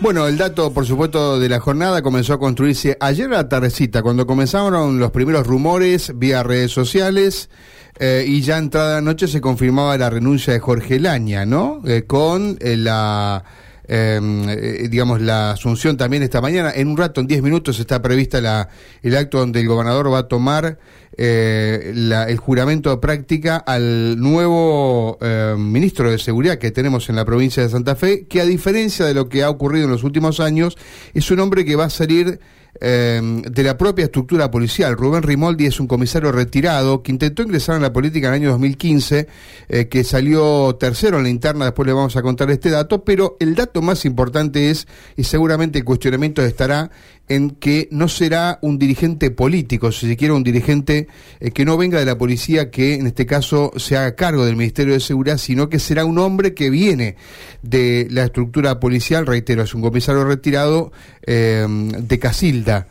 Bueno, el dato, por supuesto, de la jornada comenzó a construirse ayer a la tardecita, cuando comenzaron los primeros rumores vía redes sociales eh, y ya entrada la noche se confirmaba la renuncia de Jorge Laña, ¿no? Eh, con eh, la, em, digamos, la asunción también esta mañana. En un rato, en 10 minutos, está prevista la, el acto donde el gobernador va a tomar el juramento de práctica al nuevo ministro de Seguridad que tenemos en la provincia de Santa Fe, que a diferencia de lo que ha ocurrido en los últimos años, es un hombre que va a salir eh, de la propia estructura policial. Rubén Rimoldi es un comisario retirado que intentó ingresar en la política en el año 2015, eh, que salió tercero en la interna, después le vamos a contar este dato, pero el dato más importante es, y seguramente el cuestionamiento estará en que no será un dirigente político, si se quiere un dirigente eh, que no venga de la policía, que en este caso se haga cargo del Ministerio de Seguridad, sino que será un hombre que viene de la estructura policial, reitero, es un comisario retirado eh, de Casilda.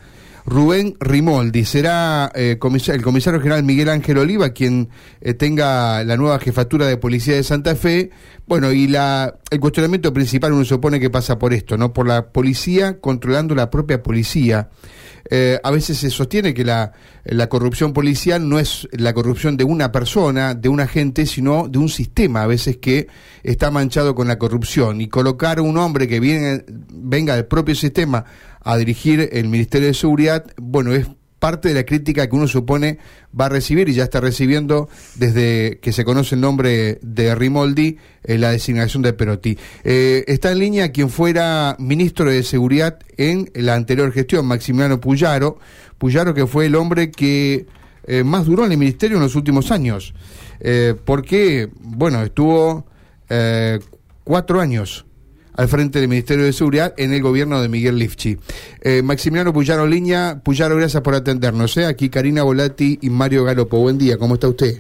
Rubén Rimoldi. Será eh, el comisario general Miguel Ángel Oliva quien eh, tenga la nueva jefatura de policía de Santa Fe. Bueno, y la, el cuestionamiento principal uno supone que pasa por esto, ¿no? Por la policía controlando la propia policía. Eh, a veces se sostiene que la, la corrupción policial no es la corrupción de una persona, de un agente, sino de un sistema, a veces que está manchado con la corrupción. Y colocar un hombre que viene, venga del propio sistema a dirigir el Ministerio de Seguridad, bueno, es parte de la crítica que uno supone va a recibir y ya está recibiendo desde que se conoce el nombre de Rimoldi, eh, la designación de Perotti. Eh, está en línea quien fuera ministro de Seguridad en la anterior gestión, Maximiliano Puyaro, Puyaro que fue el hombre que eh, más duró en el ministerio en los últimos años, porque, bueno, estuvo cuatro años al frente del Ministerio de Seguridad en el gobierno de Miguel Lifchi. Eh, Maximiliano Puyaro Liña, Puyaro, gracias por atendernos. ¿eh? Aquí Karina Volati y Mario Galopo. Buen día, ¿cómo está usted?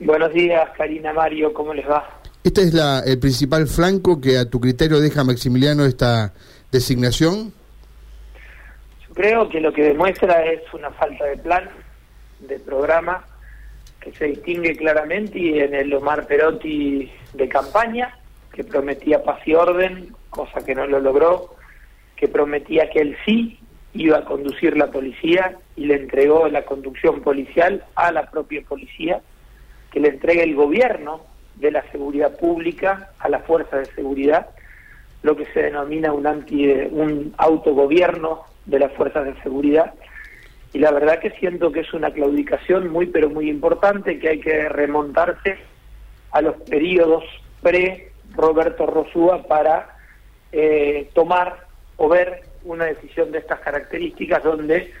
Buenos días, Karina, Mario, ¿cómo les va? ¿Este es la, el principal flanco que a tu criterio deja Maximiliano esta designación? Yo creo que lo que demuestra es una falta de plan, de programa, que se distingue claramente y en el Omar Perotti de campaña que prometía paz y orden, cosa que no lo logró, que prometía que él sí iba a conducir la policía y le entregó la conducción policial a la propia policía, que le entregue el gobierno de la seguridad pública a la fuerza de seguridad, lo que se denomina un anti un autogobierno de las fuerzas de seguridad. Y la verdad que siento que es una claudicación muy pero muy importante que hay que remontarse a los periodos pre Roberto Rosúa para eh, tomar o ver una decisión de estas características donde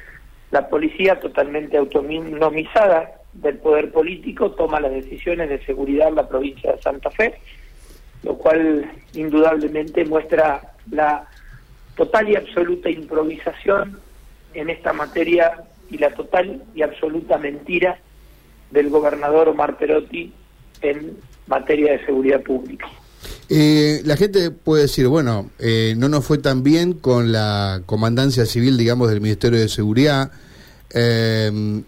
la policía totalmente autonomizada del poder político toma las decisiones de seguridad en la provincia de Santa Fe, lo cual indudablemente muestra la total y absoluta improvisación en esta materia y la total y absoluta mentira del gobernador Omar Perotti en materia de seguridad pública. Eh, la gente puede decir, bueno, eh, no nos fue tan bien con la comandancia civil, digamos, del Ministerio de Seguridad. Eh,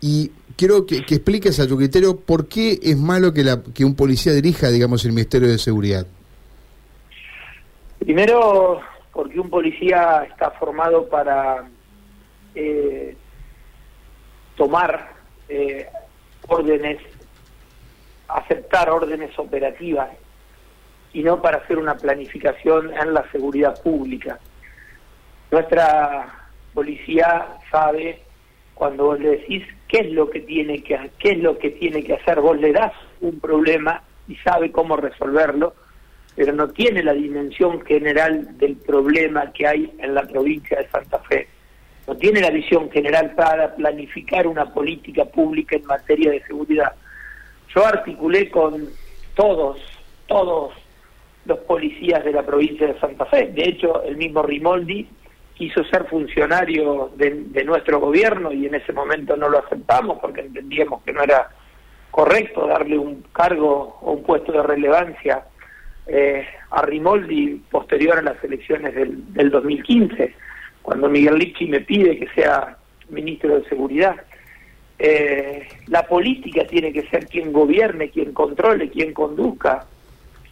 y quiero que, expliques a tu criterio por qué es malo que, la, que un policía dirija, digamos, el Ministerio de Seguridad. Primero, porque un policía está formado para tomar órdenes, aceptar órdenes operativas y no para hacer una planificación en la seguridad pública. Nuestra policía sabe cuando vos le decís qué es lo que tiene que qué es lo que tiene que hacer, vos le das un problema y sabe cómo resolverlo, pero no tiene la dimensión general del problema que hay en la provincia de Santa Fe. No tiene la visión general para planificar una política pública en materia de seguridad. Yo articulé con todos, todos los policías de la provincia de Santa Fe. De hecho, el mismo Rimoldi quiso ser funcionario de, nuestro gobierno y en ese momento no lo aceptamos porque entendíamos que no era correcto darle un cargo o un puesto de relevancia eh, a Rimoldi posterior a las elecciones del, del 2015, cuando Miguel Lichi me pide que sea ministro de Seguridad. Eh, la política tiene que ser quien gobierne, quien controle, quien conduzca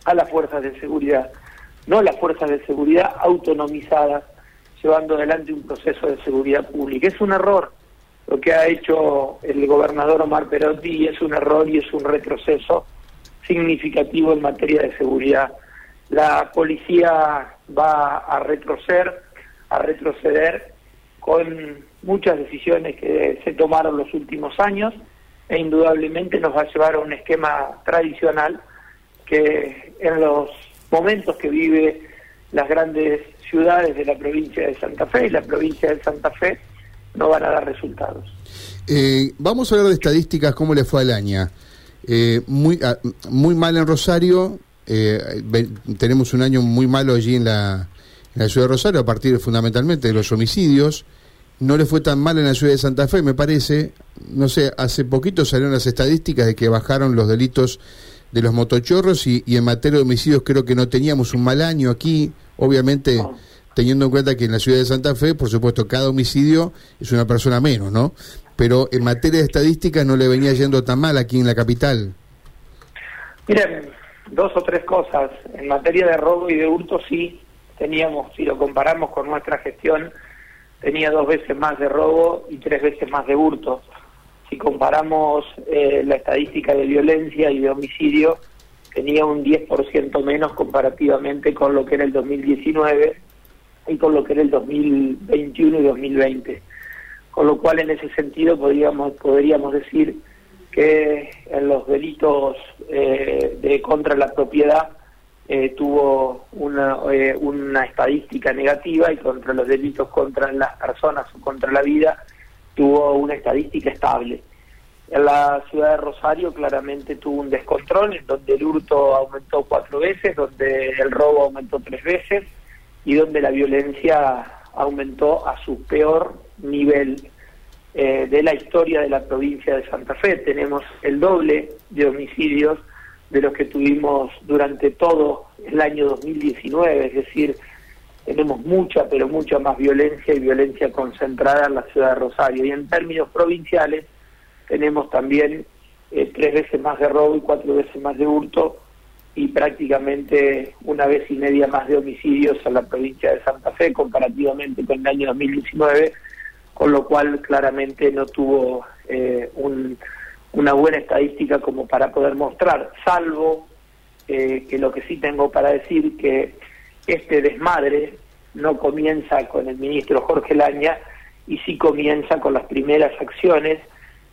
a las fuerzas de seguridad. no las fuerzas de seguridad autonomizadas, llevando adelante un proceso de seguridad pública. Es un error lo que ha hecho el gobernador Omar Perotti y es un error y es un retroceso significativo en materia de seguridad. La policía va a retroceder, a retroceder con muchas decisiones que se tomaron los últimos años e indudablemente nos va a llevar a un esquema tradicional que en los momentos que vive las grandes ciudades de la provincia de Santa Fe y la provincia de Santa Fe no van a dar resultados. Eh, vamos a hablar de estadísticas, cómo le fue al año. Eh, muy, ah, muy mal en Rosario, eh, tenemos un año muy malo allí en la, en la ciudad de Rosario, a partir fundamentalmente de los homicidios. No le fue tan mal en la ciudad de Santa Fe, me parece. No sé, hace poquito salieron las estadísticas de que bajaron los delitos de los motochorros y, y en materia de homicidios creo que no teníamos un mal año aquí. Obviamente teniendo en cuenta que en la ciudad de Santa Fe, por supuesto, cada homicidio es una persona menos, ¿no? Pero en materia de estadística no le venía yendo tan mal aquí en la capital. Miren, dos o tres cosas. En materia de robo y de hurto sí teníamos, si lo comparamos con nuestra gestión, tenía dos veces más de robo y tres veces más de hurto. Si comparamos eh, la estadística de violencia y de homicidio, tenía un 10% menos comparativamente con lo que era el 2019 y con lo que era el 2021 y 2020. Con lo cual, en ese sentido, podríamos, podríamos decir que en los delitos eh, de contra la propiedad eh, tuvo una, eh, una estadística negativa y contra los delitos contra las personas o contra la vida tuvo una estadística estable. En la ciudad de Rosario claramente tuvo un descontrol en donde el hurto aumentó cuatro veces, donde el robo aumentó tres veces, y donde la violencia aumentó a su peor nivel eh, de la historia de la provincia de Santa Fe. Tenemos el doble de homicidios de los que tuvimos durante todo el año 2019, es decir, tenemos mucha, pero mucha más violencia y violencia concentrada en la ciudad de Rosario. Y en términos provinciales tenemos también eh, tres veces más de robo y cuatro veces más de hurto y prácticamente una vez y media más de homicidios en la provincia de Santa Fe comparativamente con el año 2019, con lo cual claramente no tuvo eh, una buena estadística como para poder mostrar, salvo eh, que lo que sí tengo para decir que este desmadre no comienza con el ministro Jorge Laña y sí comienza con las primeras acciones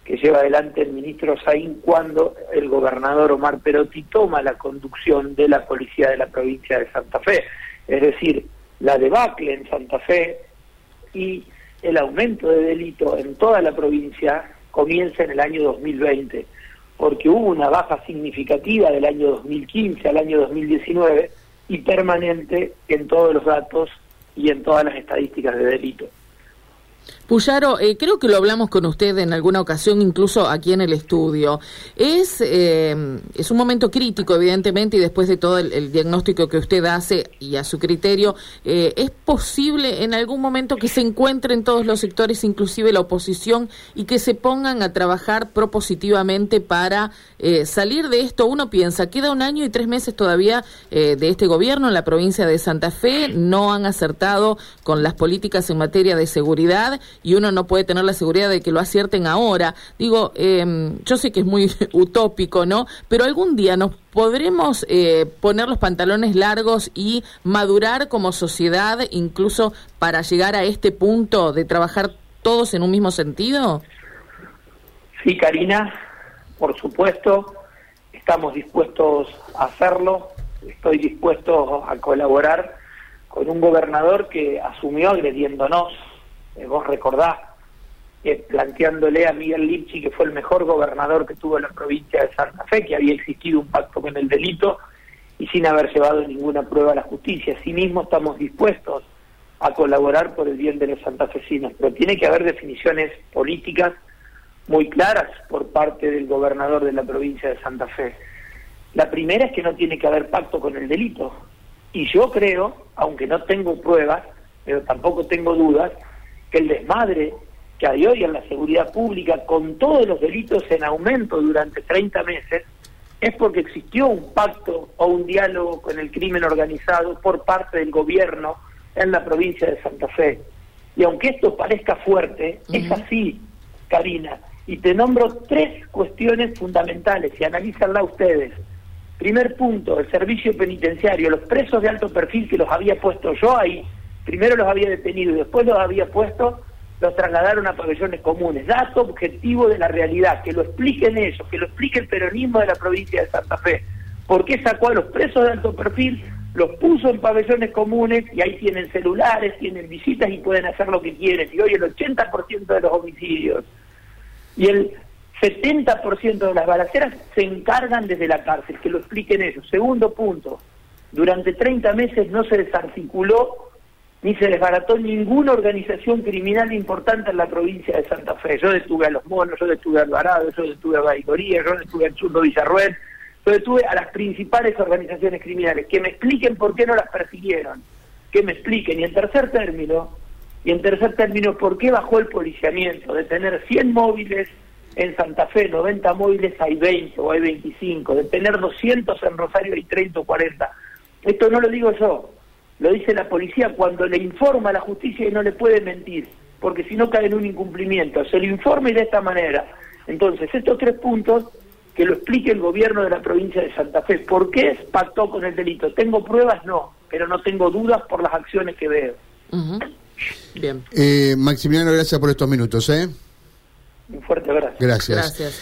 que lleva adelante el ministro Saín cuando el gobernador Omar Perotti toma la conducción de la policía de la provincia de Santa Fe. Es decir, la debacle en Santa Fe y el aumento de delito en toda la provincia comienza en el año 2020, porque hubo una baja significativa del año 2015 al año 2019 y permanente en todos los datos y en todas las estadísticas de delito. Puyaro, eh, creo que lo hablamos con usted en alguna ocasión, incluso aquí en el estudio. Es, eh, es un momento crítico, evidentemente, y después de todo el, diagnóstico que usted hace y a su criterio, eh, ¿es posible en algún momento que se encuentren todos los sectores, inclusive la oposición, y que se pongan a trabajar propositivamente para salir de esto? Uno piensa, queda un año y tres meses todavía de este gobierno en la provincia de Santa Fe, no han acertado con las políticas en materia de seguridad y uno no puede tener la seguridad de que lo acierten ahora. Digo, eh, yo sé que es muy utópico, ¿no? Pero algún día nos podremos eh, poner los pantalones largos y madurar como sociedad, incluso para llegar a este punto de trabajar todos en un mismo sentido. Sí, Karina, por supuesto, estamos dispuestos a hacerlo, estoy dispuesto a colaborar con un gobernador que asumió agrediéndonos vos recordás, eh, planteándole a Miguel Lipchi, que fue el mejor gobernador que tuvo la provincia de Santa Fe, que había existido un pacto con el delito y sin haber llevado ninguna prueba a la justicia. Asimismo, estamos dispuestos a colaborar por el bien de los santafesinos, pero tiene que haber definiciones políticas muy claras por parte del gobernador de la provincia de Santa Fe. La primera es que no tiene que haber pacto con el delito. Y yo creo, aunque no tengo pruebas, pero tampoco tengo dudas, que el desmadre que hay hoy en la seguridad pública, con todos los delitos en aumento durante 30 meses, es porque existió un pacto o un diálogo con el crimen organizado por parte del gobierno en la provincia de Santa Fe. Y aunque esto parezca fuerte, es así, Karina. Y te nombro tres cuestiones fundamentales y analízanla ustedes. Primer punto, el servicio penitenciario, los presos de alto perfil que los había puesto yo ahí, primero los había detenido y después los había puesto, los trasladaron a pabellones comunes. Dato objetivo de la realidad, que lo expliquen ellos, que lo explique el peronismo de la provincia de Santa Fe. ¿Por qué sacó a los presos de alto perfil, los puso en pabellones comunes y ahí tienen celulares, tienen visitas y pueden hacer lo que quieren? Y hoy el 80% de los homicidios y el 70% de las balaceras se encargan desde la cárcel, que lo expliquen ellos. Segundo punto, durante 30 meses no se desarticuló ni se desbarató ninguna organización criminal importante en la provincia de Santa Fe. Yo detuve a los monos, yo detuve a Alvarado, yo detuve a Baicoría, yo detuve a Churro Villarruel, yo detuve a las principales organizaciones criminales. Que me expliquen por qué no las persiguieron, que me expliquen. Y en tercer término, y en tercer término, ¿por qué bajó el policiamiento? De tener 100 móviles en Santa Fe, 90 móviles hay 20 o hay 25, de tener 200 en Rosario hay 30 o 40. Esto no lo digo yo, lo dice la policía cuando le informa a la justicia y no le puede mentir, porque si no cae en un incumplimiento. Se le informa y de esta manera. Entonces, estos tres puntos que lo explique el gobierno de la provincia de Santa Fe. ¿Por qué pactó con el delito? ¿Tengo pruebas? No, pero no tengo dudas por las acciones que veo. Bien. Eh, Maximiliano, gracias por estos minutos. ¿eh? Un fuerte abrazo. Gracias. gracias.